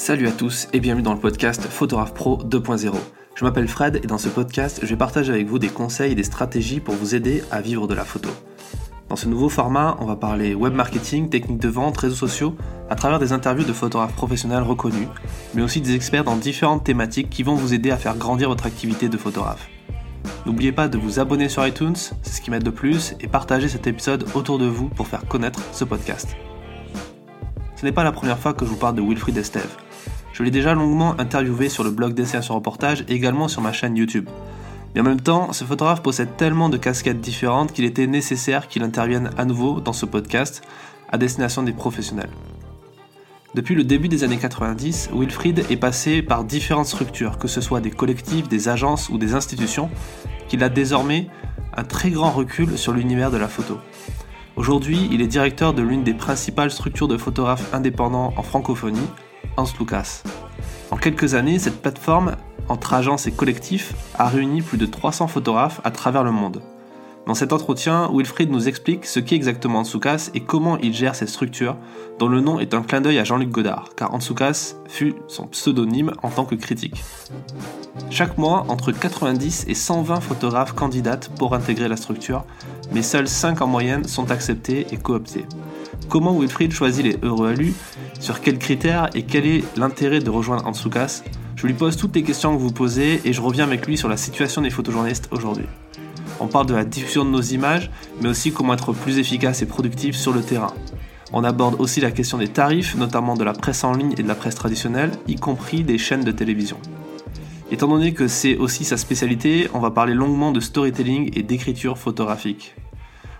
Salut à tous et bienvenue dans le podcast Photographe Pro 2.0. Je m'appelle Fred et dans ce podcast, je vais partager avec vous des conseils et des stratégies pour vous aider à vivre de la photo. Dans ce nouveau format, on va parler web marketing, techniques de vente, réseaux sociaux, à travers des interviews de photographes professionnels reconnus, mais aussi des experts dans différentes thématiques qui vont vous aider à faire grandir votre activité de photographe. N'oubliez pas de vous abonner sur iTunes, c'est ce qui m'aide de plus, et partager cet épisode autour de vous pour faire connaître ce podcast. Ce n'est pas la première fois que je vous parle de Wilfried Estève. Je l'ai déjà longuement interviewé sur le blog Destination Reportage et également sur ma chaîne YouTube. Mais en même temps, ce photographe possède tellement de casquettes différentes qu'il était nécessaire qu'il intervienne à nouveau dans ce podcast à destination des professionnels. Depuis le début des années 90, Wilfried est passé par différentes structures, que ce soit des collectifs, des agences ou des institutions, qu'il a désormais un très grand recul sur l'univers de la photo. Aujourd'hui, il est directeur de l'une des principales structures de photographes indépendants en francophonie, Hans. En quelques années, cette plateforme, entre agences et collectifs, a réuni plus de 300 photographes à travers le monde. Dans cet entretien, Wilfried nous explique ce qu'est exactement Ansukas et comment il gère cette structure, dont le nom est un clin d'œil à Jean-Luc Godard, car Ansukas fut son pseudonyme en tant que critique. Chaque mois, entre 90 et 120 photographes candidatent pour intégrer la structure, mais seuls 5 en moyenne sont acceptés et cooptés. Comment Wilfried choisit les heureux alus Sur quels critères Et quel est l'intérêt de rejoindre Ansukas Je lui pose toutes les questions que vous posez et je reviens avec lui sur la situation des photojournalistes aujourd'hui. On parle de la diffusion de nos images, mais aussi comment être plus efficace et productif sur le terrain. On aborde aussi la question des tarifs, notamment de la presse en ligne et de la presse traditionnelle, y compris des chaînes de télévision. Étant donné que c'est aussi sa spécialité, on va parler longuement de storytelling et d'écriture photographique.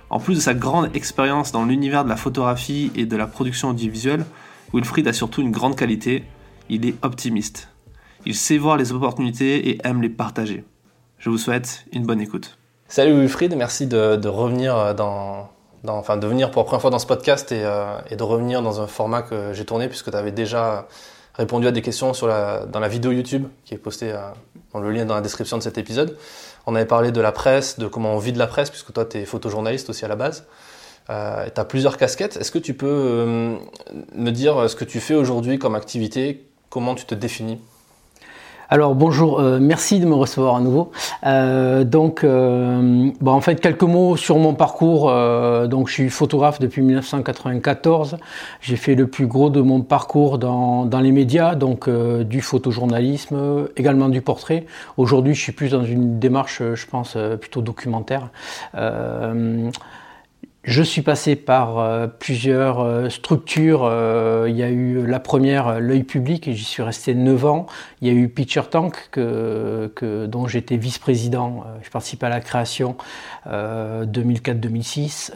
En plus de sa grande expérience dans l'univers de la photographie et de la production audiovisuelle, Wilfried a surtout une grande qualité, il est optimiste. Il sait voir les opportunités et aime les partager. Je vous souhaite une bonne écoute. Salut Wilfried, merci de, revenir euh, dans, venir pour la première fois dans ce podcast euh, et, de revenir dans un format que j'ai tourné puisque tu avais déjà répondu à des questions dans la vidéo YouTube qui est postée euh, dans le lien dans la description de cet épisode. On avait parlé de la presse, de comment on vit de la presse puisque toi tu es photojournaliste aussi à la base. Euh, tu as plusieurs casquettes. Est-ce que tu peux me dire ce que tu fais aujourd'hui comme activité, comment tu te définis? Alors bonjour, euh, merci de me recevoir à nouveau. Euh, donc, euh, bon, en fait, quelques mots sur mon parcours. donc, je suis photographe depuis 1994. J'ai fait le plus gros de mon parcours dans les médias, donc du photojournalisme, également du portrait. Aujourd'hui, je suis plus dans une démarche, je pense, plutôt documentaire. Je suis passé par euh, plusieurs euh, structures. Euh, il y a eu la première, l'œil public, et j'y suis resté 9 ans. Il y a eu Picture Tank, que, que dont j'étais vice-président. je participais à la création 2004-2006.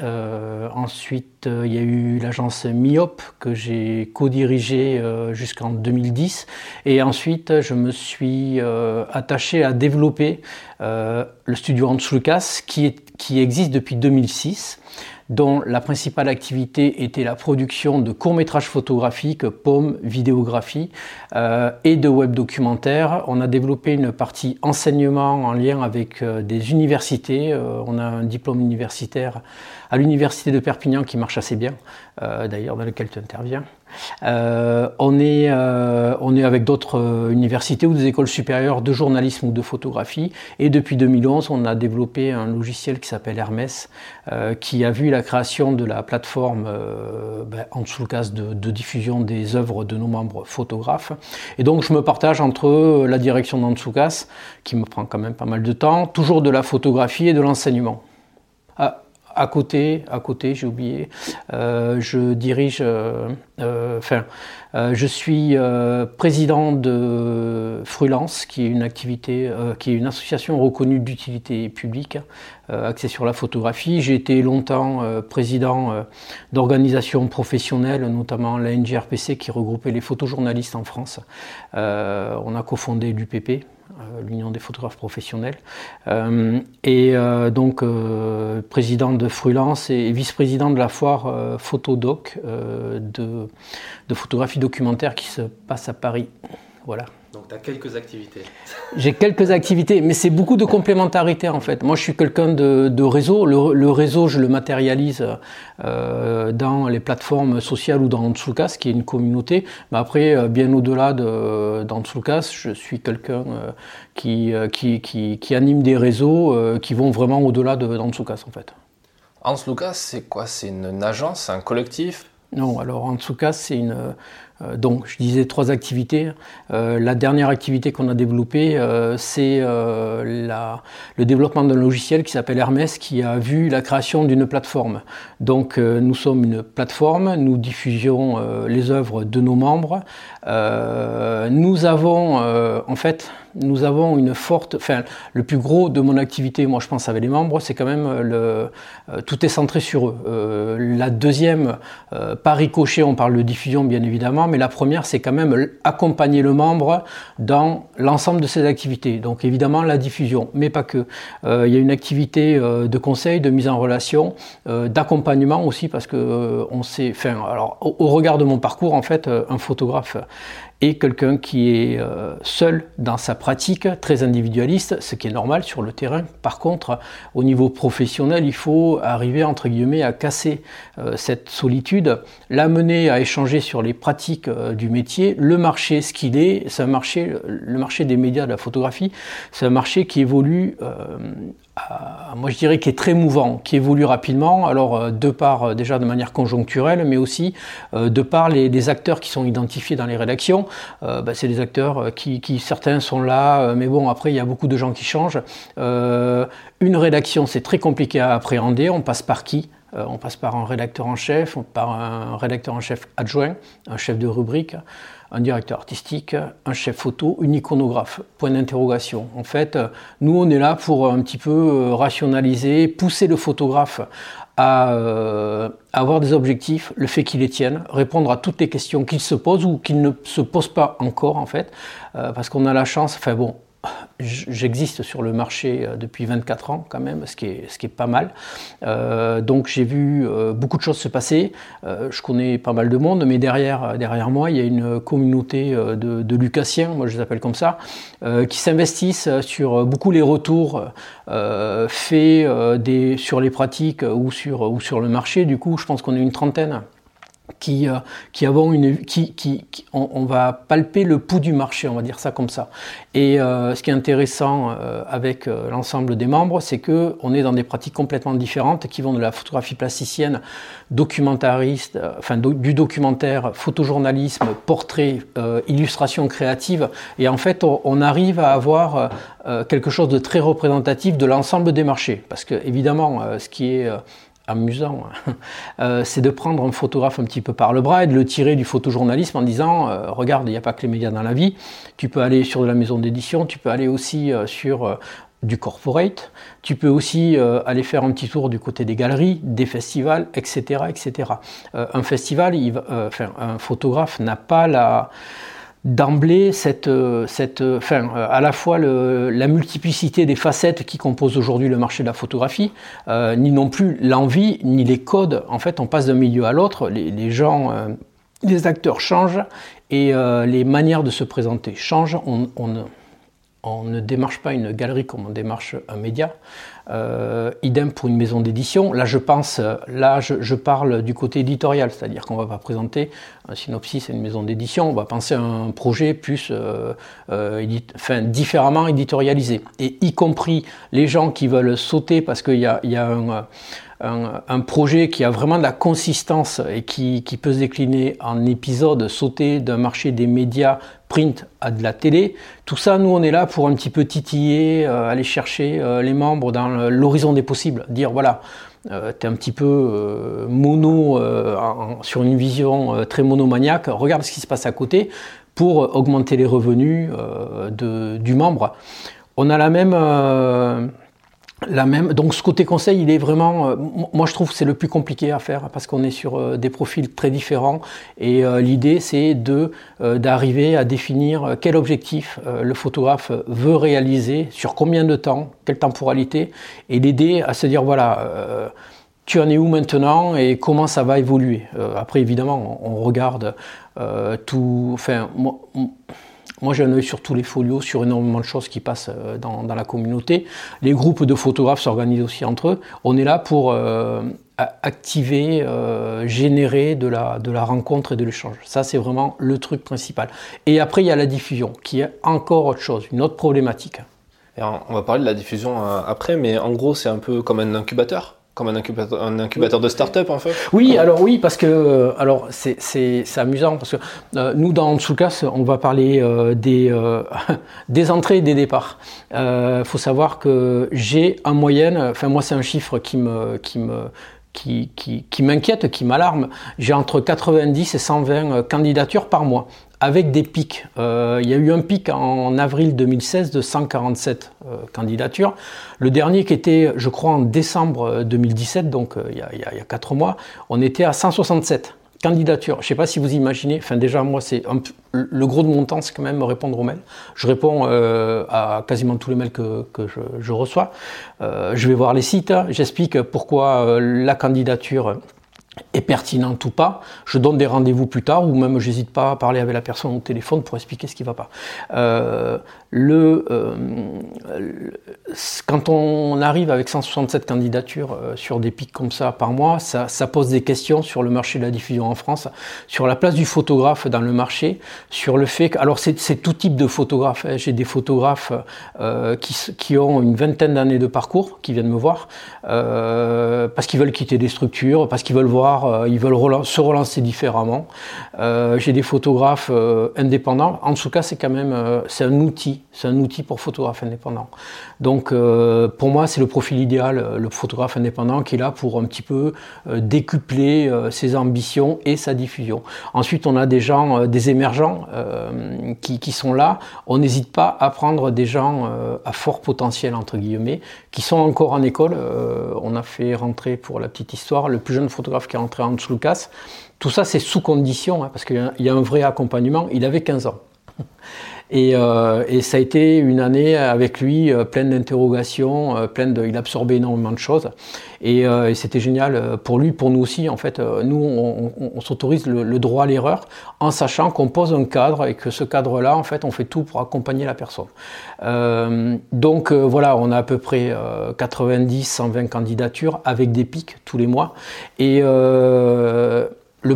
ensuite, il y a eu l'agence MIOP, que j'ai co-dirigé jusqu'en 2010. Et ensuite, je me suis attaché à développer le studio Hans Lucas, qui, est, qui existe depuis 2006 dont la principale activité était la production de courts-métrages photographiques, pommes, vidéographie euh, et de web documentaires. On a développé une partie enseignement en lien avec euh, des universités. Euh, on a un diplôme universitaire à l'université de Perpignan qui marche assez bien, d'ailleurs dans lequel tu interviens. Euh, on, est, euh, on est avec d'autres euh, universités ou des écoles supérieures de journalisme ou de photographie. Et depuis 2011, on a développé un logiciel qui s'appelle Hermès, qui a vu la création de la plateforme ben, en dessous de, diffusion des œuvres de nos membres photographes. Et donc, je me partage entre la direction d'Antsoukas, qui me prend quand même pas mal de temps, toujours de la photographie et de l'enseignement. Ah, à côté, à côté, j'ai oublié, euh, je dirige, euh, euh, enfin, je suis président de Frulance, qui est une activité, qui est une association reconnue d'utilité publique, axée sur la photographie. J'ai été longtemps président d'organisations professionnelles, notamment la NGRPC, qui regroupait les photojournalistes en France. on a cofondé l'UPP, l'Union des photographes professionnels, euh, et euh, donc président de Frulance et vice-président de la foire Photodoc de, de, photographie documentaire qui se passe à Paris. Voilà. Donc tu as quelques activités. J'ai quelques activités, mais c'est beaucoup de complémentarité en fait. Moi je suis quelqu'un de, réseau. Le, réseau, je le matérialise euh, dans les plateformes sociales ou dans Antsukas, qui est une communauté. Mais après, euh, bien au-delà d'Antsukas, je suis quelqu'un euh, qui, qui, qui, anime des réseaux qui vont vraiment au-delà d'Antsukas en fait. Hans Lucas, c'est quoi? C'est une, agence, un collectif? Non, alors Hans Lucas, c'est une, euh, donc, je disais trois activités. Euh, la dernière activité qu'on a développée, euh, c'est le développement d'un logiciel qui s'appelle Hermès, qui a vu la création d'une plateforme. Donc, nous sommes une plateforme, nous diffusions les œuvres de nos membres. nous avons, en fait, nous avons une forte, enfin, le plus gros de mon activité, moi je pense avec les membres, c'est quand même le, tout est centré sur eux. la deuxième, par ricochet, on parle de diffusion bien évidemment, mais la première, c'est quand même accompagner le membre dans l'ensemble de ses activités. Donc évidemment la diffusion, mais pas que. Euh, il y a une activité euh, de conseil, de mise en relation, euh, d'accompagnement aussi, parce que on sait, alors au, regard de mon parcours, en fait, un photographe et quelqu'un qui est euh, seul dans sa pratique, très individualiste, ce qui est normal sur le terrain. Par contre, au niveau professionnel, il faut arriver entre guillemets à casser euh, cette solitude, l'amener à échanger sur les pratiques euh, du métier, le marché, ce qu'il est, c'est un marché, le marché des médias de la photographie, c'est un marché qui évolue moi je dirais qui est très mouvant, qui évolue rapidement, alors euh, de part euh, déjà de manière conjoncturelle, mais aussi euh, de par les, acteurs qui sont identifiés dans les rédactions. Bah, c'est des acteurs qui, certains sont là, mais bon après il y a beaucoup de gens qui changent. une rédaction c'est très compliqué à appréhender, on passe par qui? On passe par un rédacteur en chef, par un rédacteur en chef adjoint, un chef de rubrique, un directeur artistique, un chef photo, une iconographe. Point d'interrogation. En fait, nous, on est là pour un petit peu euh, rationaliser, pousser le photographe à euh, avoir des objectifs, le fait qu'il les tienne, répondre à toutes les questions qu'il se pose ou qu'il ne se pose pas encore en fait, euh, parce qu'on a la chance, enfin bon, j'existe sur le marché euh, depuis 24 ans quand même, ce qui est, ce qui est pas mal. Euh, donc j'ai vu euh, beaucoup de choses se passer. je connais pas mal de monde, mais derrière, derrière moi, il y a une communauté de, de Lucassiens, moi je les appelle comme ça, qui s'investissent sur beaucoup les retours faits sur les pratiques ou sur, ou sur le marché. Du coup, je pense qu'on est une trentaine qui, euh, qui avons une, qui, qui, on, va palper le pouls du marché, on va dire ça comme ça. Et euh, ce qui est intéressant euh, avec l'ensemble des membres, c'est que on est dans des pratiques complètement différentes qui vont de la photographie plasticienne, documentariste, enfin du documentaire, photojournalisme, portrait, illustration créative. Et en fait, on, on arrive à avoir quelque chose de très représentatif de l'ensemble des marchés, parce que évidemment, ce qui est amusant, euh, c'est de prendre un photographe un petit peu par le bras et de le tirer du photojournalisme en disant euh, regarde, il n'y a pas que les médias dans la vie, tu peux aller sur de la maison d'édition, tu peux aller aussi euh, sur du corporate, tu peux aussi aller faire un petit tour du côté des galeries, des festivals, etc. etc. un festival, un photographe n'a pas la d'emblée cette, cette, enfin, à la fois la multiplicité des facettes qui composent aujourd'hui le marché de la photographie, euh, ni non plus l'envie, ni les codes. En fait, on passe d'un milieu à l'autre, les, gens, euh, les acteurs changent et euh, les manières de se présenter changent. On ne démarche pas une galerie comme on démarche un média. Euh, idem pour une maison d'édition. Là, je pense, là, je, parle du côté éditorial, c'est-à-dire qu'on va pas présenter un synopsis à une maison d'édition, on va penser à un projet plus, euh, euh, différemment éditorialisé. Et y compris les gens qui veulent sauter parce qu'il y a un, un, projet qui a vraiment de la consistance et qui, peut se décliner en épisodes sauter d'un marché des médias print à de la télé. Tout ça, nous, on est là pour un petit peu titiller, euh, aller chercher euh, les membres dans l'horizon des possibles, dire voilà, euh, tu es un petit peu mono sur une vision très monomaniaque, regarde ce qui se passe à côté pour augmenter les revenus du membre. On a la même la même. Donc ce côté conseil, il est vraiment, euh, moi je trouve que c'est le plus compliqué à faire parce qu'on est sur euh, des profils très différents et euh, l'idée c'est de d'arriver à définir quel objectif le photographe veut réaliser, sur combien de temps, quelle temporalité et l'aider à se dire voilà tu en es où maintenant et comment ça va évoluer. après évidemment on, regarde tout, enfin moi, j'ai un œil sur tous les folios, sur énormément de choses qui passent dans, la communauté. Les groupes de photographes s'organisent aussi entre eux. On est là pour activer, générer de la, de la rencontre et de l'échange. Ça, c'est vraiment le truc principal. Et après, il y a la diffusion, qui est encore autre chose, une autre problématique. on va parler de la diffusion après, mais en gros, c'est un peu comme un incubateur comme un incubateur, un incubateur de start-up en fait Oui, alors oui, parce que euh, alors c'est amusant parce que euh, nous dans Tsukas, on va parler euh, des, des entrées et des départs. Il faut savoir que j'ai en moyenne, enfin moi c'est un chiffre qui me, qui me, qui, qui, qui m'inquiète, qui m'alarme. J'ai entre 90 et 120 candidatures par mois avec des pics. Euh, il y a eu un pic en avril 2016 de 147 euh, candidatures. Le dernier qui était, je crois, en décembre 2017, donc euh, il, y a, il, y a, 4 mois, on était à 167 candidatures. Je ne sais pas si vous imaginez, enfin déjà moi c'est le gros de mon temps c'est quand même répondre aux mails. Je réponds à quasiment tous les mails que, je, je, reçois. je vais voir les sites, j'explique pourquoi la candidature est pertinente ou pas. Je donne des rendez-vous plus tard ou même j'hésite pas à parler avec la personne au téléphone pour expliquer ce qui va pas. Euh, le, euh, quand on arrive avec 167 candidatures euh, sur des pics comme ça par mois, ça, pose des questions sur le marché de la diffusion en France, sur la place du photographe dans le marché, sur le fait que, alors c'est tout type de photographes. Hein. J'ai des photographes qui, qui, ont une vingtaine d'années de parcours, qui viennent me voir, parce qu'ils veulent quitter des structures, parce qu'ils veulent voir, euh, ils veulent se relancer différemment. J'ai des photographes indépendants. En tout cas, c'est quand même, un outil c'est un outil pour photographe indépendant. Donc euh, pour moi, c'est le profil idéal, euh, le photographe indépendant qui est là pour un petit peu euh, décupler ses ambitions et sa diffusion. Ensuite, on a des gens, des émergents qui, qui, sont là. On n'hésite pas à prendre des gens à fort potentiel, entre guillemets, qui sont encore en école. on a fait rentrer, pour la petite histoire, le plus jeune photographe qui est rentré en Lucas. Tout ça, c'est sous condition, hein, parce qu'il y a un vrai accompagnement. Il avait 15 ans. Euh, et, ça a été une année avec lui euh, pleine d'interrogations, euh, pleine de, il absorbait énormément de choses. Et, c'était génial pour lui, pour nous aussi. En fait, nous, on, s'autorise le, droit à l'erreur en sachant qu'on pose un cadre et que ce cadre-là, en fait, on fait tout pour accompagner la personne. donc voilà, on a à peu près 90, 120 candidatures avec des pics tous les mois. Et le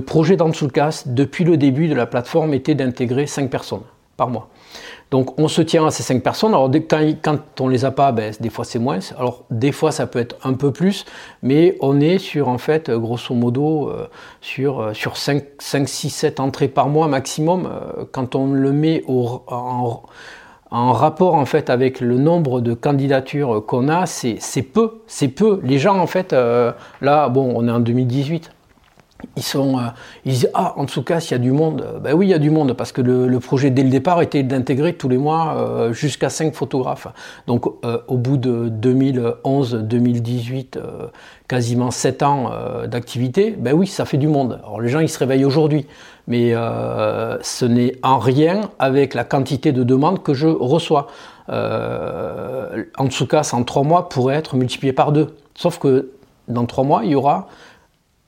projet d'Ansulcas, depuis le début de la plateforme, était d'intégrer 5 personnes par mois. Donc on se tient à ces cinq personnes. Alors quand, quand on les a pas, ben, des fois c'est moins. Alors des fois ça peut être un peu plus, mais on est sur en fait grosso modo euh, sur, euh, sur 5, 5, 6, 7 entrées par mois maximum. Euh, quand on le met en, en, rapport en fait avec le nombre de candidatures qu'on a, c'est peu, c'est peu. Les gens en fait, là bon on est en 2018 ils sont, euh, ils disent ah en tout cas s'il y a du monde, ben oui il y a du monde parce que le, projet dès le départ était d'intégrer tous les mois euh, jusqu'à 5 photographes. Donc euh, au bout de 2011-2018, quasiment 7 ans d'activité, ben oui ça fait du monde. Alors les gens ils se réveillent aujourd'hui, mais ce n'est en rien avec la quantité de demandes que je reçois. en tout cas en 3 mois pourrait être multiplié par 2. Sauf que dans 3 mois il y aura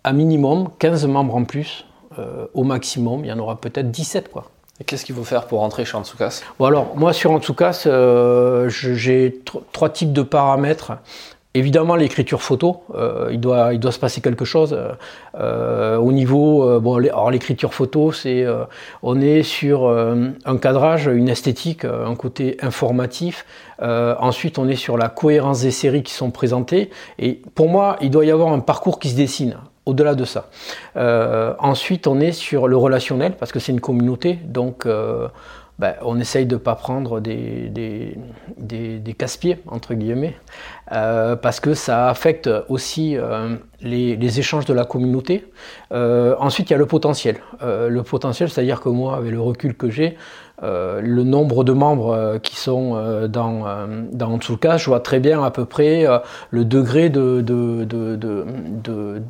à minimum 15 membres en plus. Euh, au maximum, il y en aura peut-être 17. Quoi. Et qu'est-ce qu'il faut faire pour rentrer chez Antsukas bon alors, Moi, sur Antsukas, euh, j'ai trois types de paramètres. Évidemment, l'écriture photo, euh, il, doit, il doit se passer quelque chose. au niveau, bon, alors l'écriture photo, c'est, on est sur un cadrage, une esthétique, un côté informatif. ensuite, on est sur la cohérence des séries qui sont présentées. Et pour moi, il doit y avoir un parcours qui se dessine au-delà de ça. Euh, ensuite, on est sur le relationnel, parce que c'est une communauté, donc euh, ben, on essaye de ne pas prendre des, des, casse-pieds, entre guillemets, euh, parce que ça affecte aussi les, échanges de la communauté. ensuite, il y a le potentiel. le potentiel, c'est-à-dire que moi, avec le recul que j'ai, euh, le nombre de membres euh, qui sont euh, dans, dans cas je vois très bien à peu près le degré de,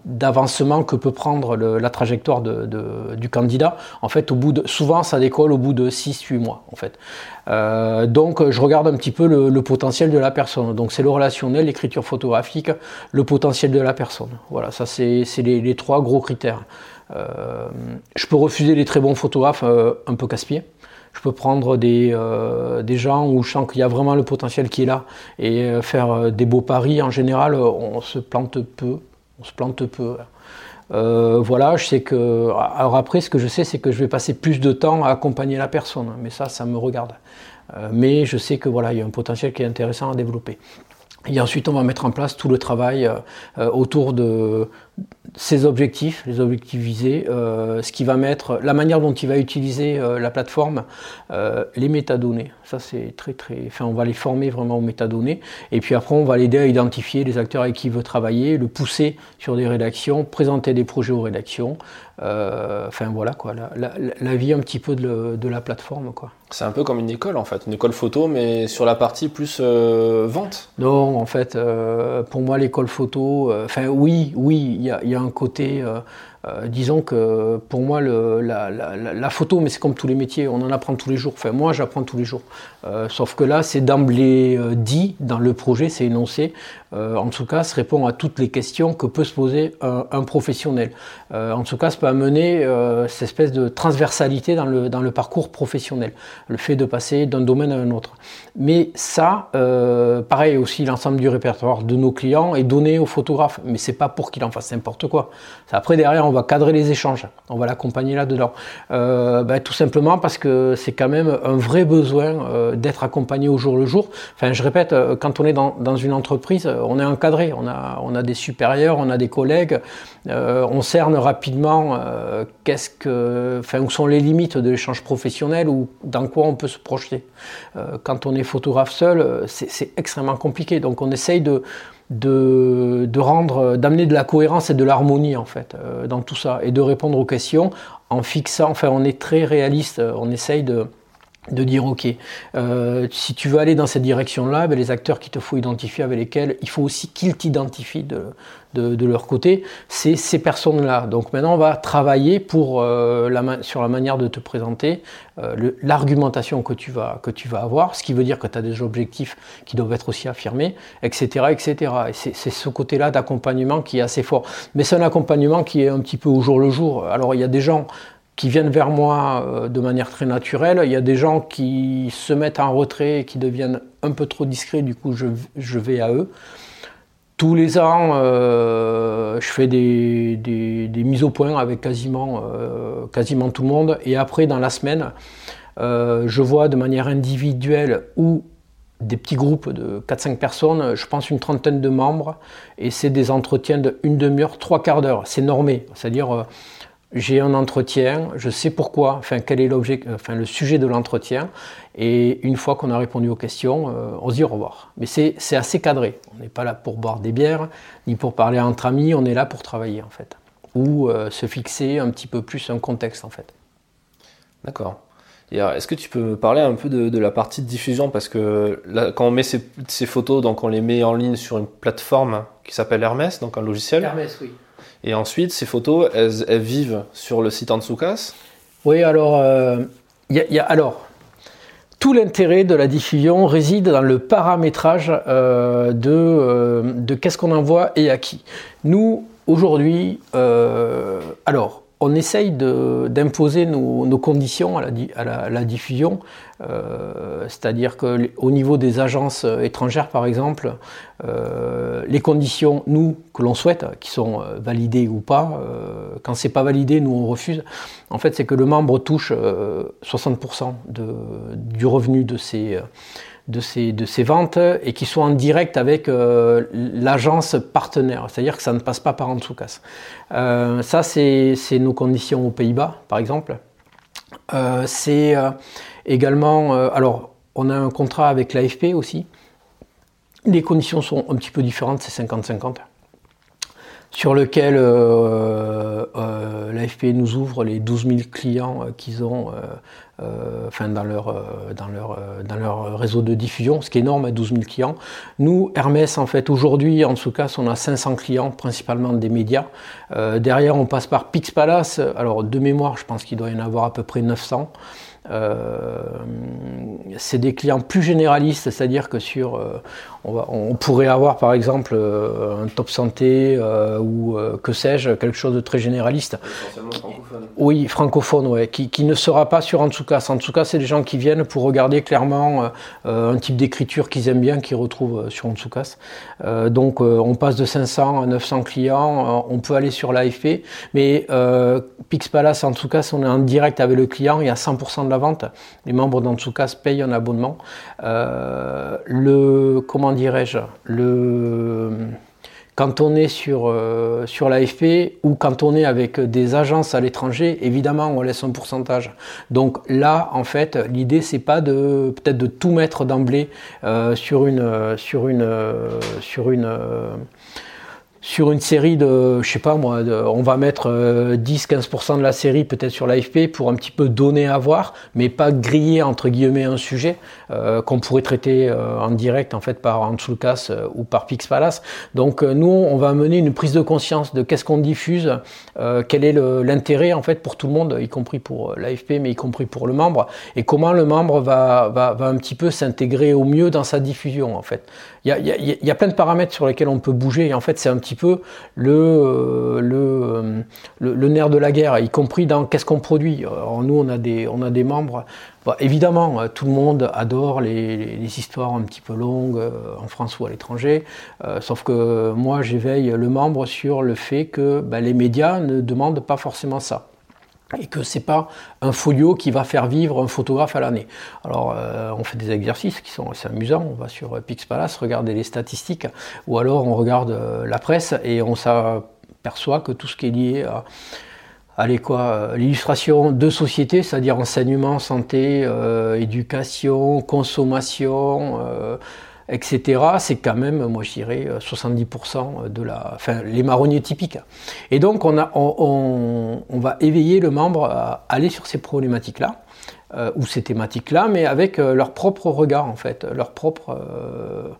d'avancement que peut prendre la trajectoire du candidat. En fait, au bout de, souvent, ça décolle au bout de 6-8 mois. En fait. donc, je regarde un petit peu le, potentiel de la personne. Donc, c'est le relationnel, l'écriture photographique, le potentiel de la personne. Voilà, ça, c'est, les, les, trois gros critères. je peux refuser les très bons photographes un peu casse-pieds. Je peux prendre des, des gens où je sens qu'il y a vraiment le potentiel qui est là et faire des beaux paris. En général, on se plante peu. On se plante peu. Euh, voilà, je sais que. Alors après, ce que je sais, c'est que je vais passer plus de temps à accompagner la personne, mais ça, ça me regarde. Euh, mais je sais que voilà, il y a un potentiel qui est intéressant à développer. Et ensuite, on va mettre en place tout le travail euh, autour de, ses objectifs, les objectifs visés, euh, ce qui va mettre, la manière dont il va utiliser euh, la plateforme, euh, les métadonnées. Ça c'est très très, enfin on va les former vraiment aux métadonnées. Et puis après on va l'aider à identifier les acteurs avec qui il veut travailler, le pousser sur des rédactions, présenter des projets aux rédactions. Enfin voilà quoi, la, vie un petit peu de, la plateforme quoi. C'est un peu comme une école en fait, une école photo mais sur la partie plus vente. Non en fait, pour moi l'école photo, enfin oui oui il y a, y a, un côté euh, euh, disons que pour moi, la, photo, mais c'est comme tous les métiers, on en apprend tous les jours. Enfin, moi, j'apprends tous les jours. Euh, sauf que là, c'est d'emblée dit dans le projet, c'est énoncé. en tout cas, ça répond à toutes les questions que peut se poser un, professionnel. en tout cas, ça peut amener cette espèce de transversalité dans le, parcours professionnel, le fait de passer d'un domaine à un autre. Mais ça, pareil aussi, l'ensemble du répertoire de nos clients est donné aux photographes, mais c'est pas pour qu'il en fasse n'importe quoi. Après, derrière, on va cadrer les échanges, on va l'accompagner là-dedans. Euh, ben, tout simplement parce que c'est quand même un vrai besoin euh, d'être accompagné au jour le jour. Enfin, je répète, euh, quand on est dans, une entreprise, on est encadré, on a, on a des supérieurs, on a des collègues, on cerne rapidement qu'est-ce que, enfin, où sont les limites de l'échange professionnel ou dans quoi on peut se projeter. quand on est photographe seul, c'est extrêmement compliqué. Donc on essaye de de, rendre, d'amener de la cohérence et de l'harmonie en fait euh, dans tout ça et de répondre aux questions en fixant, enfin on est très réaliste, on essaye de, de dire ok, euh, si tu veux aller dans cette direction-là, ben, les acteurs qu'il te faut identifier avec lesquels il faut aussi qu'ils t'identifient de, de, leur côté, c'est ces personnes-là. Donc maintenant on va travailler pour, euh, sur la manière de te présenter, euh, l'argumentation que, tu vas, que tu vas avoir, ce qui veut dire que tu as des objectifs qui doivent être aussi affirmés, etc. etc. Et c'est ce côté-là d'accompagnement qui est assez fort. Mais c'est un accompagnement qui est un petit peu au jour le jour. Alors il y a des gens qui viennent vers moi euh, de manière très naturelle. Il y a des gens qui se mettent en retrait et qui deviennent un peu trop discrets, du coup je, vais à eux. Tous les ans, euh, je fais des, des, mises au point avec quasiment, euh, quasiment tout le monde. Et après, dans la semaine, je vois de manière individuelle ou des petits groupes de 4-5 personnes, je pense une trentaine de membres, et c'est des entretiens de une demi-heure, trois quarts d'heure. C'est normé, c'est-à-dire j'ai un entretien, je sais pourquoi, enfin quel est l'objet, enfin le sujet de l'entretien, et une fois qu'on a répondu aux questions, euh, on se dit au revoir. Mais c'est assez cadré. On n'est pas là pour boire des bières, ni pour parler entre amis, on est là pour travailler en fait, ou euh, se fixer un petit peu plus un contexte en fait. D'accord. Est-ce que tu peux me parler un peu de, la partie de diffusion? Parce que quand on met ces, ces, photos, donc on les met en ligne sur une plateforme qui s'appelle Hermès, donc un logiciel. Hermès, oui. Et ensuite, ces photos, elles, vivent sur le site Ansoukas Oui, alors, euh, alors tout l'intérêt de la diffusion réside dans le paramétrage euh, de, euh, de qu'est-ce qu'on envoie et à qui. Nous, aujourd'hui, alors, on essaye d'imposer nos, conditions à la, diffusion, euh, c'est-à-dire qu'au niveau des agences étrangères, par exemple, euh, les conditions, nous, que l'on souhaite, qui sont euh, validées ou pas, quand c'est pas validé, nous on refuse. En fait, c'est que le membre touche 60% du revenu de ces de ces, de ces ventes et qui sont en direct avec euh, l'agence partenaire, c'est-à-dire que ça ne passe pas par en dessous casse. Euh, ça, c'est nos conditions aux Pays-Bas, par exemple. Euh, c'est également, alors, on a un contrat avec l'AFP aussi. Les conditions sont un petit peu différentes, c'est 50-50 sur lequel l'AFP nous ouvre les 12 000 clients qu'ils ont enfin dans leur, dans, leur, dans leur réseau de diffusion, ce qui est énorme, 12 000 clients. Nous, Hermès, en fait, aujourd'hui, en tout cas, on a 500 clients, principalement des médias. derrière, on passe par Pixpalace. Alors, de mémoire, je pense qu'il doit y en avoir à peu près 900. Euh, c'est des clients plus généralistes, c'est-à-dire que sur, euh, on, pourrait avoir par exemple euh, un top santé ou que sais-je, quelque chose de très généraliste. francophone. Oui, francophone, ouais, qui, ne sera pas sur Antsukas. Antsukas, c'est des gens qui viennent pour regarder clairement un type d'écriture qu'ils aiment bien, qu'ils retrouvent sur Antsukas. donc on passe de 500 à 900 clients, on peut aller sur l'AFP, mais Pixpalace, Antsukas, on est en direct avec le client, il y a 100% de la vente. Les membres d'Antsukas payent un abonnement. Euh, le, comment dirais-je, le, quand on est sur, euh, sur l'AFP ou quand on est avec des agences à l'étranger, évidemment, on laisse un pourcentage. Donc là, en fait, l'idée, c'est pas de peut-être de tout mettre d'emblée euh, sur une, sur une, sur une sur une série de, je sais pas moi, on va mettre 10-15% euh, de la série peut-être sur l'AFP pour un petit peu donner à voir, mais pas griller entre guillemets un sujet euh, qu'on pourrait traiter euh, en direct en fait par Antsulkas ou par Pixpalace. Donc nous, on va mener une prise de conscience de qu'est-ce qu'on diffuse, quel est l'intérêt en fait pour tout le monde, y compris pour l'AFP, mais y compris pour le membre, et comment le membre va, va, va un petit peu s'intégrer au mieux dans sa diffusion en fait. Il y a, plein de paramètres sur lesquels on peut bouger, et en fait c'est un petit peu le, euh, euh, le, le, nerf de la guerre, y compris dans qu'est-ce qu'on produit. Alors nous, on a des, on a des membres. évidemment, euh, tout le monde adore les, histoires un petit peu longues en France ou à l'étranger. sauf que moi, j'éveille le membre sur le fait que ben, les médias ne demandent pas forcément ça et que c'est pas un folio qui va faire vivre un photographe à l'année. Alors euh, on fait des exercices qui sont assez amusants, on va sur Pixpalace regarder les statistiques ou alors on regarde euh, la presse et on s'aperçoit que tout ce qui est lié à euh, l'illustration de société, c'est-à-dire enseignement, santé, éducation, consommation, etc., c'est quand même, moi je dirais, 70% de la, enfin, les marronniers typiques. Et donc on, a, on, va éveiller le membre à aller sur ces problématiques-là. Euh, ou ces thématiques-là, mais avec euh, leur propre regard en fait, leur propre, euh,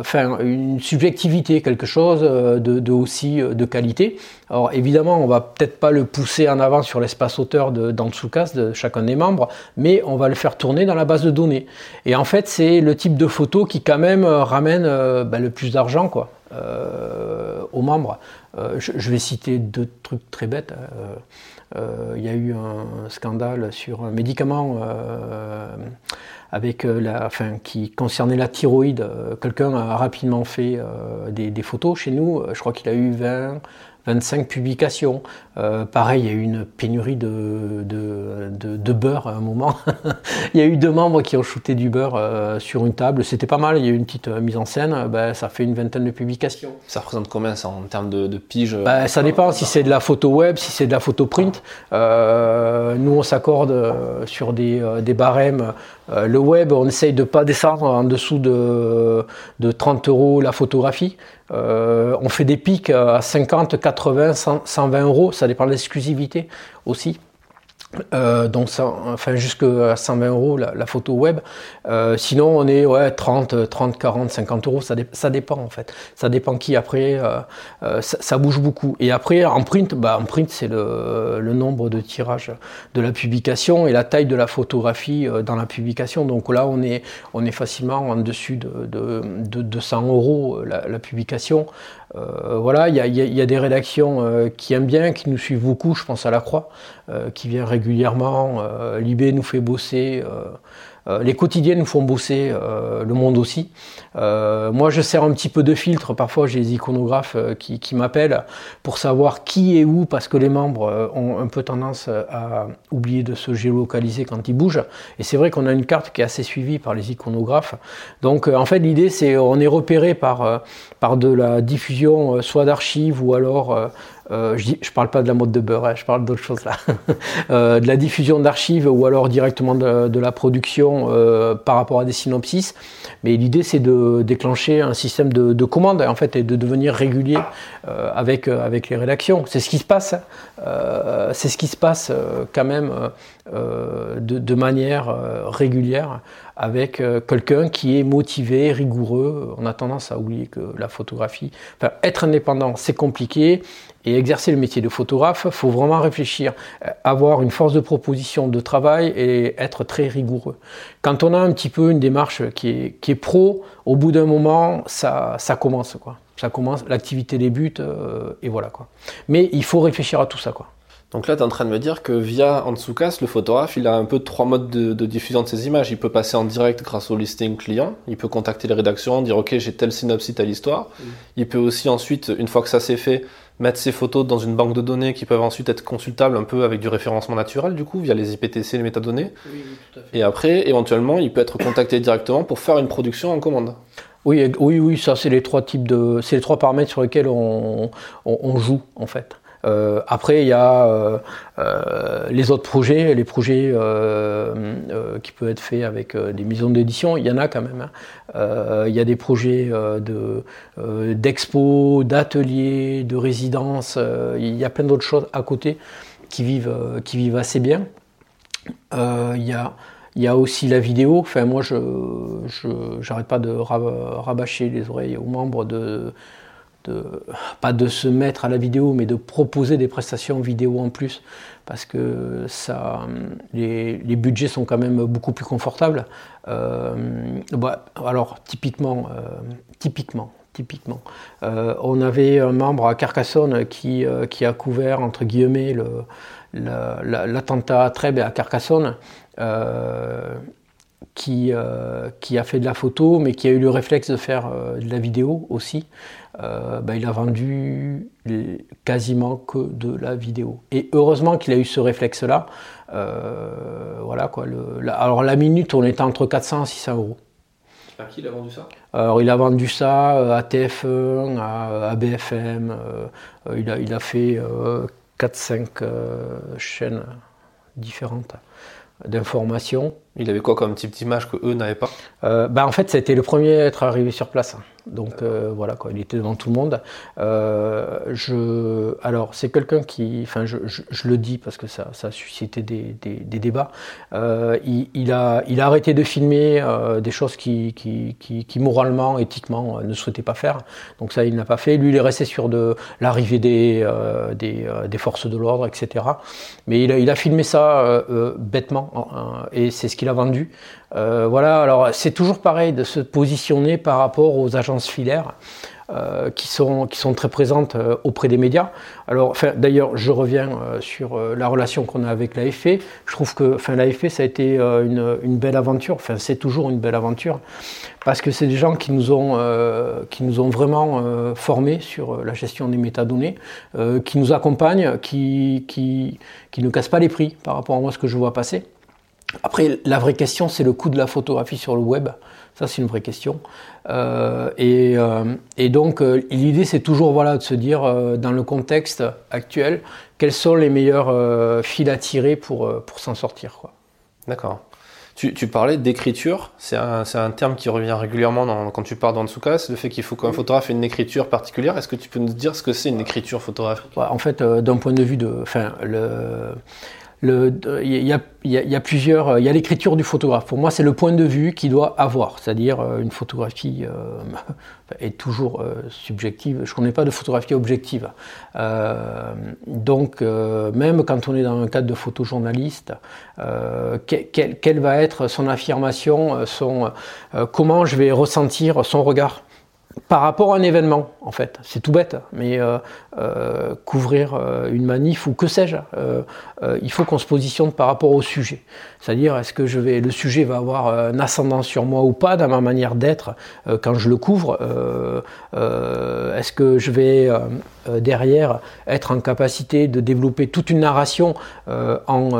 enfin une subjectivité, quelque chose de, aussi de qualité. Alors évidemment, on va peut-être pas le pousser en avant sur l'espace auteur de d'Antsukas de chacun des membres, mais on va le faire tourner dans la base de données. Et en fait, c'est le type de photo qui quand même ramène ben, le plus d'argent quoi aux membres. Je, vais citer deux trucs très bêtes. Euh, il y a eu un scandale sur un médicament euh, avec euh, la, enfin, qui concernait la thyroïde. Quelqu'un a rapidement fait des, des, photos chez nous. Je crois qu'il a eu 20, 25 publications. Euh, pareil, il y a eu une pénurie de, de, beurre à un moment. il y a eu deux membres qui ont shooté du beurre euh, sur une table. C'était pas mal, il y a eu une petite euh, mise en scène. Ben, ça fait une vingtaine de publications. Ça représente combien ça, en termes de, piges ben, Ça dépend si c'est de la photo web, si c'est de la photo print. nous, on s'accorde sur des, des barèmes. le web, on essaye de ne pas descendre en dessous de, de 30 euros la photographie. Euh, on fait des pics à 50, 80, 120 euros, ça dépend de l'exclusivité aussi. Euh, donc ça, enfin jusqu'à 120 euros la, photo web. Euh, sinon on est ouais 30, 30, 40, 50 euros. Ça, ça dépend en fait. Ça dépend qui. Après euh, ça, bouge beaucoup. Et après en print, bah en print c'est le, le, nombre de tirages de la publication et la taille de la photographie dans la publication. Donc là on est on est facilement en dessus de, de, de 200 euros la, la publication. Euh, voilà, il y, a, des rédactions euh, qui aiment bien, qui nous suivent beaucoup. Je pense à La Croix, euh, qui vient régulièrement. Libé nous fait bosser. Euh, les quotidiennes nous font bosser, euh, le monde aussi. Euh, moi, je sers un petit peu de filtre. Parfois, j'ai des iconographes qui, m'appellent pour savoir qui est où, parce que les membres ont un peu tendance à oublier de se géolocaliser quand ils bougent. Et c'est vrai qu'on a une carte qui est assez suivie par les iconographes. Donc, en fait, l'idée, c'est on est repéré par de la diffusion soit d'archives ou alors je ne parle pas de la mode de beurre, hein, je parle d'autre chose là, de la diffusion d'archives ou alors directement de, la production par rapport à des synopsis. Mais l'idée c'est de déclencher un système de, de commande en fait et de devenir régulier avec, avec les rédactions. C'est ce qui se passe, hein. c'est ce qui se passe quand même de, de, manière régulière avec euh, quelqu'un qui est motivé, rigoureux. On a tendance à oublier que la photographie, enfin, être indépendant, c'est compliqué. Et exercer le métier de photographe, il faut vraiment réfléchir, euh, avoir une force de proposition de travail et être très rigoureux. Quand on a un petit peu une démarche qui est, qui est pro, au bout d'un moment, ça, ça commence. Quoi. Ça commence, l'activité débute euh, et voilà. Quoi. Mais il faut réfléchir à tout ça. Quoi. Donc là, tu es en train de me dire que via Ansukas, le photographe, il a un peu trois modes de, diffusion de ses images. Il peut passer en direct grâce au listing client, il peut contacter les rédactions, dire ok, j'ai tel synopsis, telle histoire. Il peut aussi ensuite, une fois que ça s'est fait, mettre ses photos dans une banque de données qui peuvent ensuite être consultables un peu avec du référencement naturel, du coup, via les IPTC, les métadonnées. Oui, tout à fait. Et après, éventuellement, il peut être contacté directement pour faire une production en commande. Oui, oui, oui, ça c'est les trois types de, c'est les trois paramètres sur lesquels on, on joue en fait. Euh, après, il y a euh, euh, les autres projets, les projets qui peuvent être faits avec des maisons d'édition, il y en a quand même. Hein. il y a des projets de, d'expo, d'ateliers, de résidences, il y a plein d'autres choses à côté qui vivent, qui vivent assez bien. il y a il y a aussi la vidéo. Enfin, moi, je n'arrête pas de rabâcher les oreilles aux membres de, pas de se mettre à la vidéo, mais de proposer des prestations vidéo en plus, parce que ça, les, budgets sont quand même beaucoup plus confortables. Euh, bah, alors typiquement, euh, typiquement, typiquement, euh, on avait un membre à Carcassonne qui, qui a couvert entre guillemets l'attentat à Trèbes et à Carcassonne. Qui, qui, a fait de la photo, mais qui a eu le réflexe de faire de la vidéo aussi. Euh, ben, il a vendu quasiment que de la vidéo. Et heureusement qu'il a eu ce réflexe-là. Euh, voilà quoi. alors la minute, on était entre 400 et 600 euros. À qui il a vendu ça? Alors il a vendu ça euh, à TF1, à, BFM. il, a, il a fait 4-5 chaînes différentes d'informations. Il avait quoi comme type d'image que eux n'avaient pas? Bah, En fait, c'était le premier à être arrivé sur place. Donc euh, voilà, quoi, il était devant tout le monde. Euh, je, alors c'est quelqu'un qui, enfin je, le dis parce que ça, ça a suscité des, débats. Euh, il, a, il a arrêté de filmer des choses qui, qui, moralement, éthiquement ne souhaitait pas faire. Donc ça, il n'a pas fait. Lui, il est resté sur de l'arrivée des, des, forces de l'ordre, etc. Mais il a, il a filmé ça bêtement et c'est ce qu'il vendu. Euh, voilà, alors c'est toujours pareil de se positionner par rapport aux agences filaires. Euh, qui, sont, très présentes euh, auprès des médias. Alors, d'ailleurs, je reviens sur la relation qu'on a avec l'AFP. Je trouve que l'AFP, ça a été une, belle aventure. Enfin, c'est toujours une belle aventure parce que c'est des gens qui nous ont, qui nous ont vraiment formés sur la gestion des métadonnées, qui nous accompagnent, qui, qui, qui ne cassent pas les prix par rapport à moi ce que je vois passer. Après, la vraie question, c'est le coût de la photographie sur le web. Ça, c'est une vraie question. Euh, euh, et, donc, euh, l'idée, c'est toujours voilà, de se dire, dans le contexte actuel, quels sont les meilleurs fils à tirer pour, pour s'en sortir. D'accord. Tu, parlais d'écriture, c'est un, un, terme qui revient régulièrement quand tu parles d'Ansuka, c'est le fait qu'il faut qu'un photographe ait une écriture particulière. Est-ce que tu peux nous dire ce que c'est une écriture photographique? En fait, d'un point de vue de... Enfin, le, il y, a, plusieurs, il y a l'écriture du photographe. Pour moi, c'est le point de vue qu'il doit avoir, c'est-à-dire euh, une photographie euh, est toujours euh, subjective. Je ne connais pas de photographie objective. donc, même quand on est dans un cadre de photojournaliste, quelle, va être son affirmation, son, comment je vais ressentir son regard? Par rapport à un événement, en fait. C'est tout bête, mais euh, euh, couvrir euh, une manif ou que sais-je, il faut qu'on se positionne par rapport au sujet. C'est-à-dire, est-ce que je vais, le sujet va avoir un ascendant sur moi ou pas dans ma manière d'être quand je le couvre Est-ce que je vais derrière être en capacité de développer toute une narration en,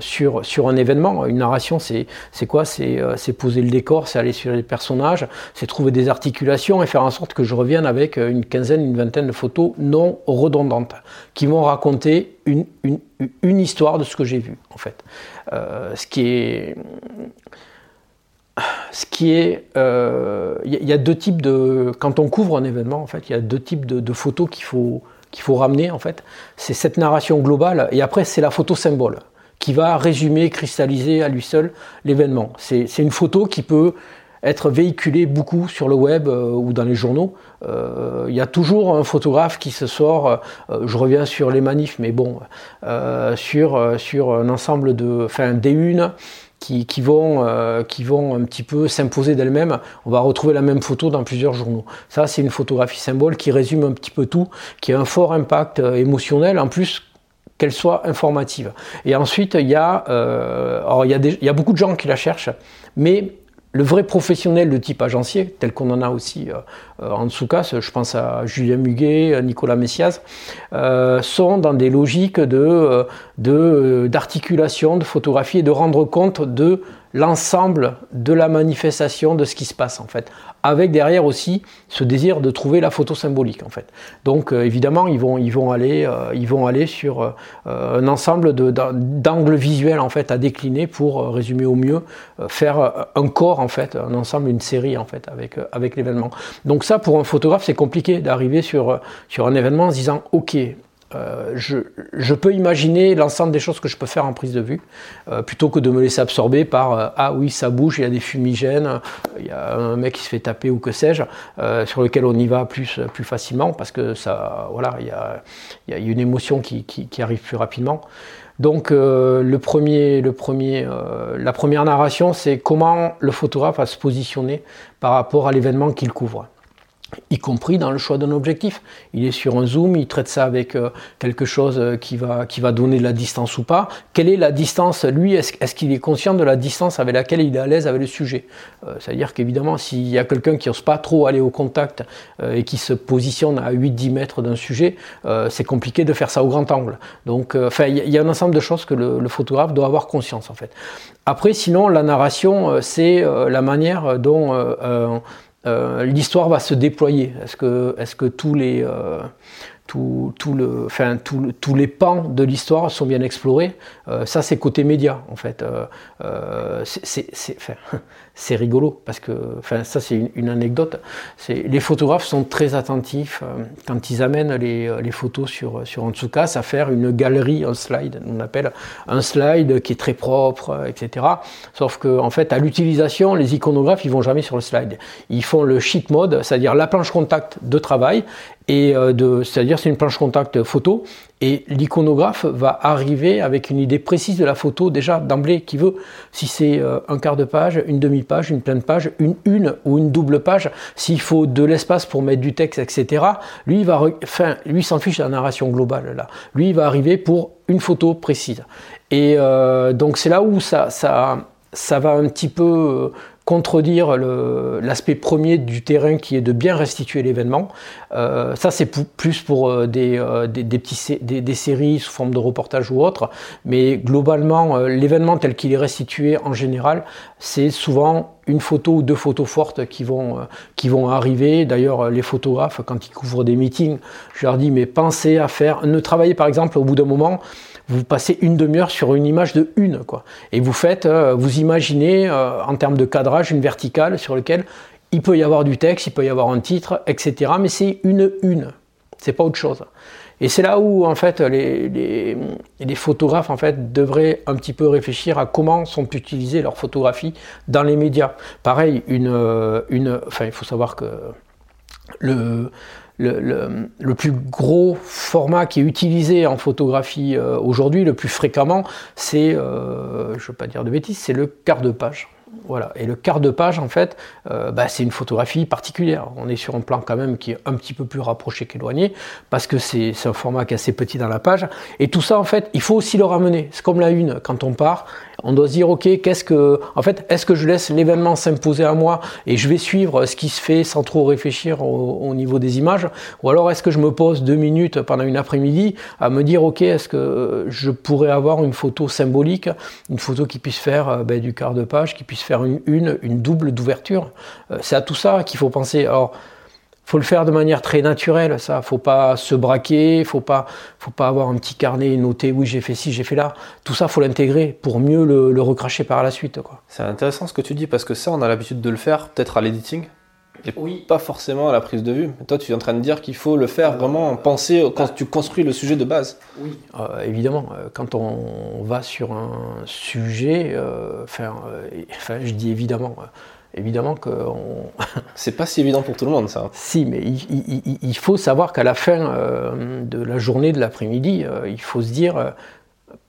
sur, un événement. Une narration, c'est quoi? C'est poser le décor, c'est aller sur les personnages, c'est trouver des articulations et faire en sorte que je revienne avec une quinzaine, une vingtaine de photos non redondantes qui vont raconter une, histoire de ce que j'ai vu en fait. ce qui est ce qui est, il euh, y, a deux types de, quand on couvre un événement, en fait, il y a deux types de, photos qu'il faut qu'il faut ramener, en fait. C'est cette narration globale, et après c'est la photo symbole qui va résumer, cristalliser à lui seul l'événement. C'est une photo qui peut être véhiculée beaucoup sur le web euh, ou dans les journaux. Euh, il y a toujours un photographe qui se sort, je reviens sur les manifs, mais bon, sur, sur un ensemble de, enfin, des unes qui, vont, euh, qui vont un petit peu s'imposer d'elles-mêmes. On va retrouver la même photo dans plusieurs journaux. Ça, c'est une photographie symbole qui résume un petit peu tout, qui a un fort impact euh, émotionnel, en plus qu'elle soit informative. Et ensuite, il y a, euh, alors il y a, a beaucoup de gens qui la cherchent, mais le vrai professionnel de type agencier, tel qu'on en a aussi euh, euh, en sous-casse, je pense à Julien Muguet, Nicolas Messias, euh, sont dans des logiques de, d'articulation, de, photographie et de rendre compte de l'ensemble de la manifestation de ce qui se passe en fait avec derrière aussi ce désir de trouver la photo symbolique en fait. Donc euh, évidemment ils vont, ils vont aller, euh, ils vont aller sur euh, un ensemble d'angles visuels en fait à décliner pour résumer au mieux, faire un corps en fait, un ensemble, une série en fait avec, avec l'événement. Donc ça pour un photographe c'est compliqué d'arriver sur, sur un événement en disant ok euh, je, peux imaginer l'ensemble des choses que je peux faire en prise de vue, euh, plutôt que de me laisser absorber par euh, ah oui ça bouge, il y a des fumigènes, il y a un mec qui se fait taper ou que sais-je, sur lequel on y va plus, plus facilement parce que ça voilà il y a, y a, une émotion qui, qui, arrive plus rapidement. Donc le premier, le premier, la première narration c'est comment le photographe va se positionner par rapport à l'événement qu'il couvre y compris dans le choix d'un objectif. Il est sur un zoom, il traite ça avec euh, quelque chose euh, qui va, qui va donner de la distance ou pas. Quelle est la distance Lui, est-ce qu'il est conscient de la distance avec laquelle il est à l'aise avec le sujet? Euh, C'est-à-dire qu'évidemment, s'il y a quelqu'un qui n'ose pas trop aller au contact et qui se positionne à 8-10 mètres d'un sujet, c'est compliqué de faire ça au grand angle. Donc, enfin, il y, a un ensemble de choses que le, le, photographe doit avoir conscience en fait. Après, sinon, la narration, c'est la manière dont l'histoire va se déployer. Est-ce que, est que tous les, euh, tous les pans de l'histoire sont bien explorés euh, Ça, c'est côté média, en fait. c'est, c'est rigolo parce que, enfin, ça c'est une, anecdote. Les photographes sont très attentifs euh, quand ils amènent les, euh, photos sur, sur Antsukas à faire une galerie, un slide, on appelle un slide qui est très propre, euh, etc. Sauf que, fait, à l'utilisation, les iconographes ils vont jamais sur le slide. Ils font le sheet mode, c'est-à-dire la planche contact de travail, et de, c'est-à-dire c'est une planche contact photo et l'iconographe va arriver avec une idée précise de la photo déjà d'emblée qui veut si c'est euh, un quart de page, une demi-page, une pleine page, une une ou une double page, s'il faut de l'espace pour mettre du texte, etc. Lui, il va, enfin, lui s'en fiche de la narration globale là. Lui, il va arriver pour une photo précise. Et euh, donc c'est là où ça, ça, ça va un petit peu contredire l'aspect premier du terrain qui est de bien restituer l'événement. Euh, ça, c'est plus pour euh, des, euh, des, des, petits, des, séries sous forme de reportage ou autre, mais globalement, l'événement tel qu'il est restitué en général, c'est souvent une photo ou deux photos fortes qui vont, qui vont arriver. D'ailleurs, les photographes, quand ils couvrent des meetings, je leur dis, mais pensez à faire, ne travaillez par exemple au bout d'un moment, vous passez une demi-heure sur une image de une, quoi. Et vous faites, euh, vous imaginez euh, en termes de cadrage une verticale sur laquelle il peut y avoir du texte, il peut y avoir un titre, etc. Mais c'est une une, c'est pas autre chose. Et c'est là où en fait les, les, photographes en fait devraient un petit peu réfléchir à comment sont utilisées leurs photographies dans les médias. Pareil, une, euh, une, enfin il faut savoir que le, le, plus gros format qui est utilisé en photographie euh, aujourd'hui, le plus fréquemment, c'est, euh, je ne veux pas dire de bêtises, c'est le quart de page. Voilà. Et le quart de page, en fait, euh, bah, c'est une photographie particulière. On est sur un plan quand même qui est un petit peu plus rapproché qu'éloigné, parce que c'est un format qui est assez petit dans la page. Et tout ça, en fait, il faut aussi le ramener. C'est comme la une, quand on part, On doit se dire, ok, qu'est-ce que, en fait, est-ce que je laisse l'événement s'imposer à moi et je vais suivre ce qui se fait sans trop réfléchir au, niveau des images, ou alors est-ce que je me pose deux minutes pendant une après-midi à me dire, ok, est-ce que je pourrais avoir une photo symbolique, une photo qui puisse faire euh, ben, du quart de page, qui puisse faire une, une, double d'ouverture? Euh, c'est à tout ça qu'il faut penser. Faut le faire de manière très naturelle, ça. Faut pas se braquer, faut pas, faut pas avoir un petit carnet noté. Oui, j'ai fait ci, j'ai fait là. Tout ça, faut l'intégrer pour mieux le, recracher par la suite, quoi. C'est intéressant ce que tu dis parce que ça, on a l'habitude de le faire, peut-être à l'editing. Et oui. pas forcément à la prise de vue. toi, tu es en train de dire qu'il faut le faire vraiment penser quand tu construis le sujet de base. Oui, euh, évidemment. Euh, quand on va sur un sujet, euh, enfin, je dis évidemment, évidemment que. On... c'est pas si évident pour tout le monde, ça. Si, mais il, faut savoir qu'à la fin euh, de la journée, de l'après-midi, euh, il faut se dire. Euh,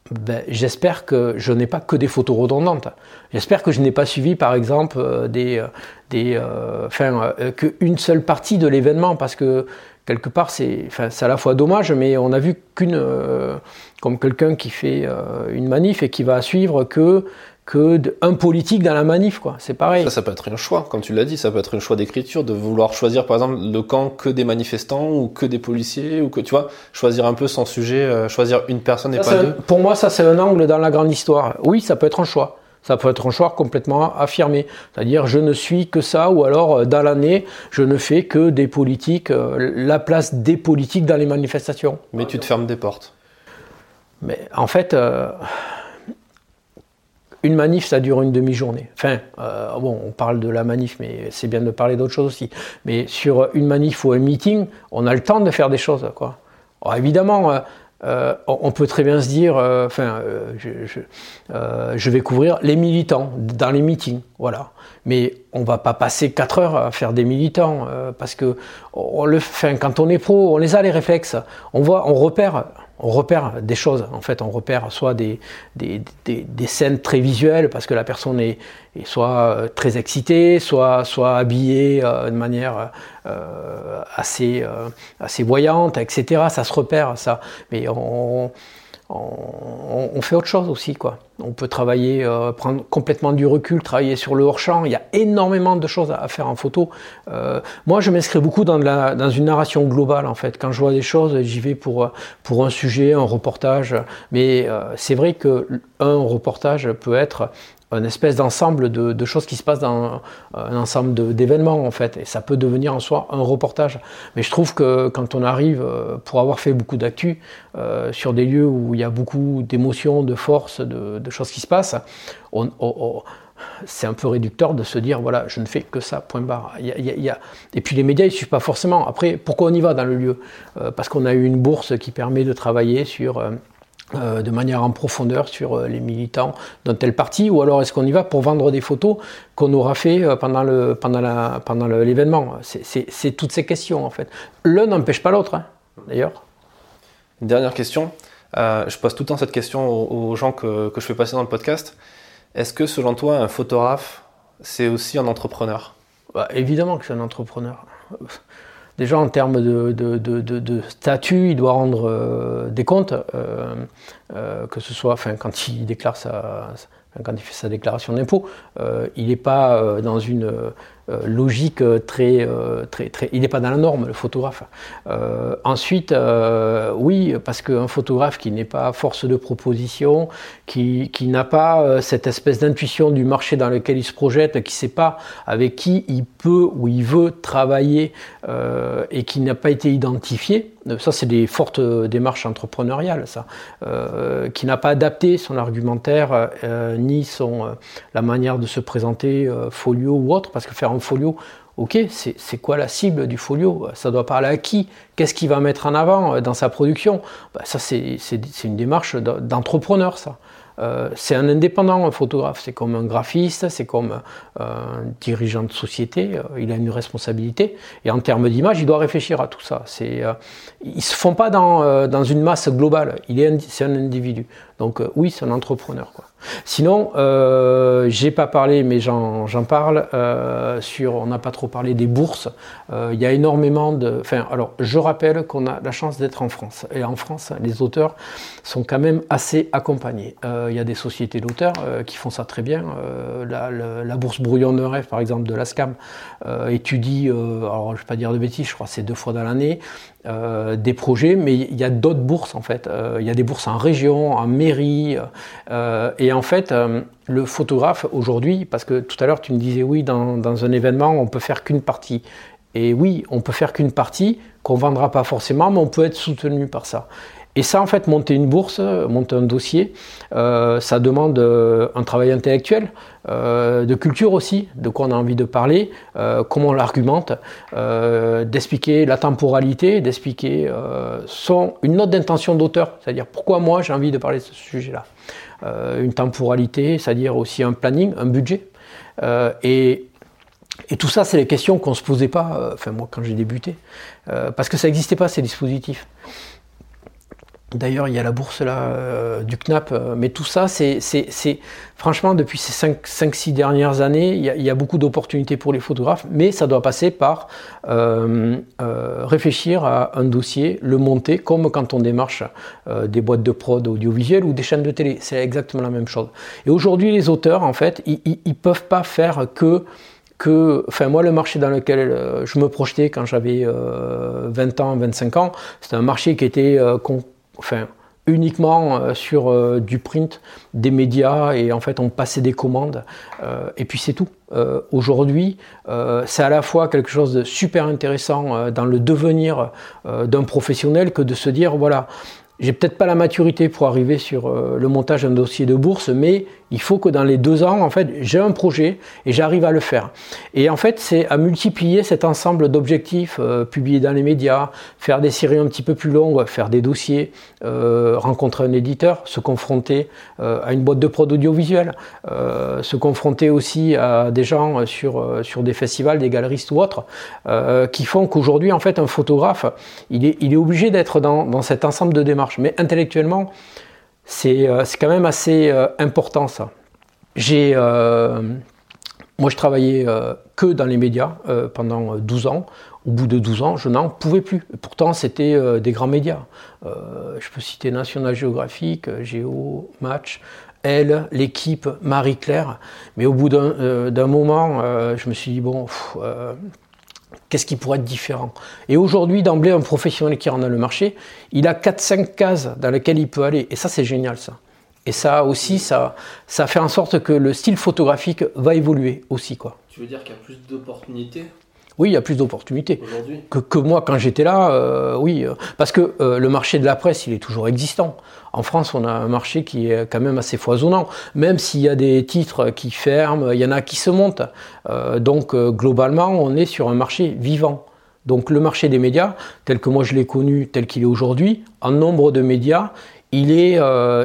ben, j'espère que je n'ai pas que des photos redondantes. J'espère que je n'ai pas suivi, par exemple, des, des, enfin, qu'une seule partie de l'événement, parce que quelque part, c'est, enfin, c'est à la fois dommage, mais on a vu qu'une, comme quelqu'un qui fait une manif et qui va suivre que que un politique dans la manif, quoi. C'est pareil. Ça, ça peut être un choix, comme tu l'as dit, ça peut être un choix d'écriture, de vouloir choisir, par exemple, le camp que des manifestants ou que des policiers, ou que, tu vois, choisir un peu son sujet, euh, choisir une personne et pas deux. Pour moi, ça, c'est un angle dans la grande histoire. Oui, ça peut être un choix. Ça peut être un choix complètement affirmé. C'est-à-dire, je ne suis que ça, ou alors, euh, dans l'année, je ne fais que des politiques, euh, la place des politiques dans les manifestations. Mais tu te fermes des portes. Mais en fait, une manif, ça dure une demi-journée. Enfin, euh, bon, on parle de la manif, mais c'est bien de parler d'autres choses aussi. Mais sur une manif ou un meeting, on a le temps de faire des choses, évidemment, euh, euh, on peut très bien se dire, enfin, je, vais couvrir les militants dans les meetings, voilà. Mais on va pas passer 4 heures à faire des militants parce que on quand on est pro, on les a les réflexes, on voit, on repère on repère des choses. En fait, on repère soit des, des, scènes très visuelles parce que la personne est, soit euh, très excitée, soit, soit habillée euh, de manière euh, assez, assez voyante, etc. Ça se repère, ça. Mais on, on, fait autre chose aussi. Quoi. On peut travailler, euh, prendre complètement du recul, travailler sur le hors-champ. Il y a énormément de choses à, faire en photo. Euh, moi, je m'inscris beaucoup dans, une narration globale, en fait. Quand je vois des choses, j'y vais pour, pour un sujet, un reportage. Mais euh, c'est vrai qu'un reportage peut être un espèce d'ensemble de, choses qui se passent dans un ensemble d'événements en fait. Et ça peut devenir en soi un reportage. Mais je trouve que quand on arrive, euh, pour avoir fait beaucoup d'actu, euh, sur des lieux où il y a beaucoup d'émotions, de force, de, choses qui se passent, c'est un peu réducteur de se dire voilà, je ne fais que ça, point barre. Et puis les médias, ils ne suivent pas forcément. Après, pourquoi on y va dans le lieu? Euh, Parce qu'on a eu une bourse qui permet de travailler sur euh, de manière en profondeur sur euh, les militants d'un tel parti ou alors est-ce qu'on y va pour vendre des photos qu'on aura fait euh, pendant le pendant la pendant l'événement? C'est toutes ces questions en fait. L'un n'empêche pas l'autre hein, d'ailleurs. Dernière question. Je pose tout le temps cette question aux, gens que, que, je fais passer dans le podcast. Est-ce que selon toi un photographe c'est aussi un entrepreneur? Bah, évidemment que c'est un entrepreneur déjà en termes de, statut, il doit rendre euh, des comptes, euh, euh, que ce soit enfin, quand il déclare sa, quand il fait sa déclaration d'impôt, il n'est pas dans une logique euh, très, euh, très, très. Il n'est pas dans la norme, le photographe. ensuite, oui, parce qu'un photographe qui n'est pas force de proposition, qui, qui n'a pas cette espèce d'intuition du marché dans lequel il se projette, qui ne sait pas avec qui il peut ou il veut travailler et qui n'a pas été identifié, ça c'est des fortes démarches entrepreneuriales, ça, qui n'a pas adapté son argumentaire ni son, la manière de se présenter folio ou autre, parce que faire un folio, ok, c'est quoi la cible du folio? Ça doit parler à qui? Qu'est-ce qu'il va mettre en avant euh, dans sa production? Bah, Ça, c'est une démarche d'entrepreneur, ça. Euh, c'est un indépendant, un photographe. C'est comme un graphiste, c'est comme euh, un dirigeant de société. il a une responsabilité. Et en termes d'image, il doit réfléchir à tout ça. C'est, ils ne se font pas dans, une masse globale. Il est, c'est un individu. Donc oui, c'est un entrepreneur. Quoi. Sinon, euh, j'ai pas parlé, mais j'en parle. Euh, sur, on n'a pas trop parlé des bourses. Euh, il y a énormément de. Enfin, alors, je rappelle qu'on a la chance d'être en France. Et en France, les auteurs sont quand même assez accompagnés. Euh, il y a des sociétés d'auteurs qui font ça très bien. La, bourse Brouillon de rêve, par exemple, de la SCAM, étudie. alors, je vais pas dire de bêtises. Je crois c'est deux fois dans l'année. Des projets, mais il y a d'autres bourses en fait. Il y a des bourses en région, en mairie. En fait, le photographe aujourd'hui, parce que tout à l'heure tu me disais oui, dans, un événement, on peut faire qu'une partie. Et oui, on peut faire qu'une partie qu'on vendra pas forcément, mais on peut être soutenu par ça. Et ça, en fait, monter une bourse, monter un dossier, euh, ça demande euh, un travail intellectuel, euh, de culture aussi, de quoi on a envie de parler, comment on l'argumente, d'expliquer la temporalité, d'expliquer une note d'intention d'auteur, c'est-à-dire pourquoi moi j'ai envie de parler de ce sujet-là. Une temporalité, c'est-à-dire aussi un planning, un budget. et et tout ça, c'est les questions qu'on ne se posait pas, enfin moi quand j'ai débuté, parce que ça n'existait pas ces dispositifs. D'ailleurs, il y a la bourse là euh, du CNAP, euh, mais tout ça, c'est franchement depuis ces 5-6 dernières années, il y a, beaucoup d'opportunités pour les photographes, mais ça doit passer par euh, réfléchir à un dossier, le monter, comme quand on démarche des boîtes de prod audiovisuelles ou des chaînes de télé. C'est exactement la même chose. Et aujourd'hui, les auteurs, en fait, ils, ne peuvent pas faire que que, enfin moi le marché dans lequel je me projetais quand j'avais 20 ans, 25 ans, c'était un marché qui était enfin, uniquement euh, sur euh, du print, des médias, et en fait on passait des commandes, euh, et puis c'est tout. Aujourd'hui, c'est à la fois quelque chose de super intéressant dans le devenir d'un professionnel que de se dire, voilà, j'ai peut-être pas la maturité pour arriver sur le montage d'un dossier de bourse, mais il faut que dans les deux ans, en fait, j'ai un projet et j'arrive à le faire. Et en fait, c'est à multiplier cet ensemble d'objectifs, euh, publier dans les médias, faire des séries un petit peu plus longues, faire des dossiers, euh, rencontrer un éditeur, se confronter euh, à une boîte de prod audiovisuelle, euh, se confronter aussi à des gens sur, sur des festivals, des galeristes ou autres, qui font qu'aujourd'hui, en fait, un photographe, il est, il est obligé d'être dans, dans cet ensemble de démarches. Mais intellectuellement, c'est quand même assez euh, important ça. J'ai, euh, moi je travaillais que dans les médias pendant 12 ans. Au bout de 12 ans, je n'en pouvais plus. pourtant, c'était des grands médias. je peux citer National Geographic, Géo, Match, Elle, l'équipe, Marie-Claire. Mais au bout d'un moment, je me suis dit, bon, Qu'est-ce qui pourrait être différent? Et aujourd'hui, d'emblée, un professionnel qui rentre dans le marché, il a 4-5 cases dans lesquelles il peut aller. Et ça, c'est génial, ça. Et ça aussi, ça, ça fait en sorte que le style photographique va évoluer aussi. Quoi. Tu veux dire qu'il y a plus d'opportunités? Oui, il y a plus d'opportunités. Que, que, moi, quand j'étais là, euh, oui. Euh, parce que euh, le marché de la presse, il est toujours existant. En France, on a un marché qui est quand même assez foisonnant. Même s'il y a des titres qui ferment, il y en a qui se montent. donc, globalement, on est sur un marché vivant. Donc, le marché des médias, tel que moi je l'ai connu, tel qu'il est aujourd'hui, en nombre de médias, il est,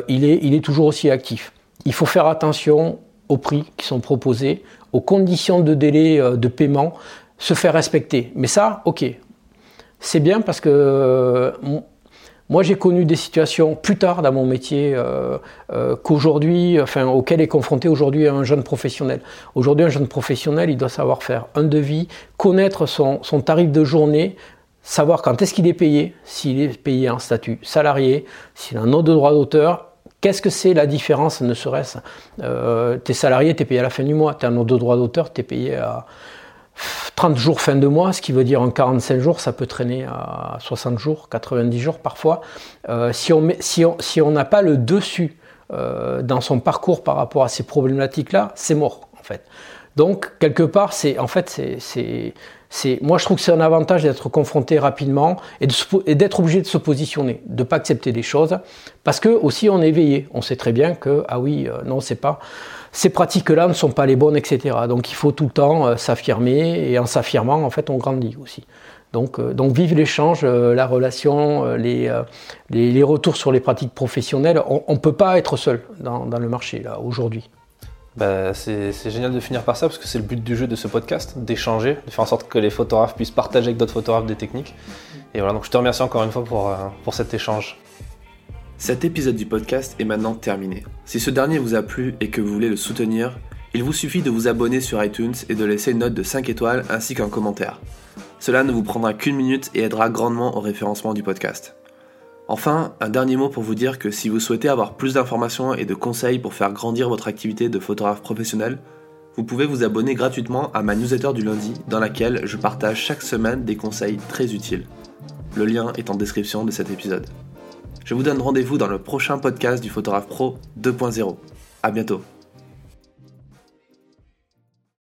il, est, il est toujours aussi actif. Il faut faire attention aux prix qui sont proposés, aux conditions de délai de paiement se faire respecter. Mais ça, ok, c'est bien parce que euh, moi j'ai connu des situations plus tard dans mon métier euh, euh, qu'aujourd'hui, enfin auxquelles est confronté aujourd'hui un jeune professionnel. Aujourd'hui, un jeune professionnel, il doit savoir faire un devis, connaître son, tarif de journée, savoir quand est-ce qu'il est payé, s'il est payé en statut salarié, s'il a un autre droit d'auteur. Qu'est-ce que c'est la différence, ne serait-ce T'es salarié, t'es payé à la fin du mois. T'as un autre droit d'auteur, t'es payé à, 30 jours fin de mois, ce qui veut dire en 45 jours, ça peut traîner à 60 jours, 90 jours parfois. Euh, si on n'a pas le dessus euh, dans son parcours par rapport à ces problématiques-là, c'est mort en fait. Donc quelque part, c'est en fait c'est c'est moi je trouve que c'est un avantage d'être confronté rapidement et d'être obligé de se positionner, de pas accepter des choses parce que aussi on est éveillé, on sait très bien que ah oui euh, non c'est pas ces pratiques-là ne sont pas les bonnes, etc. Donc il faut tout le temps euh, s'affirmer, et en s'affirmant, en fait, on grandit aussi. Donc, euh, donc vive l'échange, la relation, les, les, retours sur les pratiques professionnelles. On ne peut pas être seul dans, dans le marché, là, aujourd'hui. Bah, c'est génial de finir par ça, parce que c'est le but du jeu de ce podcast, d'échanger, de faire en sorte que les photographes puissent partager avec d'autres photographes des techniques. Et voilà, donc je te remercie encore une fois pour, pour cet échange. Cet épisode du podcast est maintenant terminé. Si ce dernier vous a plu et que vous voulez le soutenir, il vous suffit de vous abonner sur iTunes et de laisser une note de 5 étoiles ainsi qu'un commentaire. Cela ne vous prendra qu'une minute et aidera grandement au référencement du podcast. Enfin, un dernier mot pour vous dire que si vous souhaitez avoir plus d'informations et de conseils pour faire grandir votre activité de photographe professionnel, vous pouvez vous abonner gratuitement à ma newsletter du lundi dans laquelle je partage chaque semaine des conseils très utiles. Le lien est en description de cet épisode. Je vous donne rendez-vous dans le prochain podcast du Photographe Pro 2.0. A bientôt